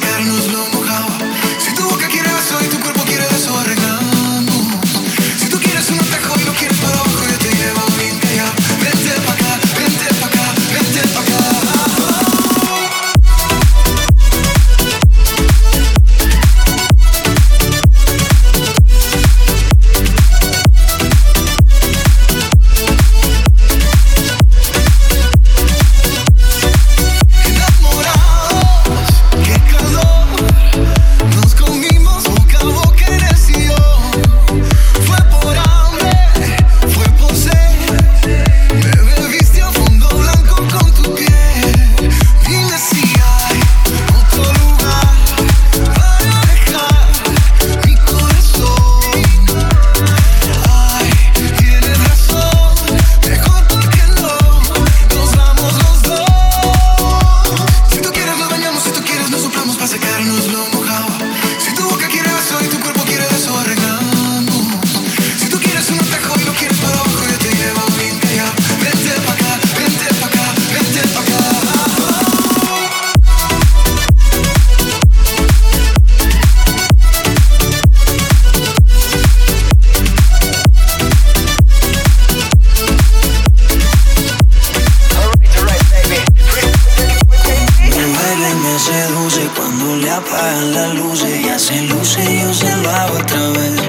sacaron no more. cuando le apagan las luces, ya se luce, yo se lo hago otra vez.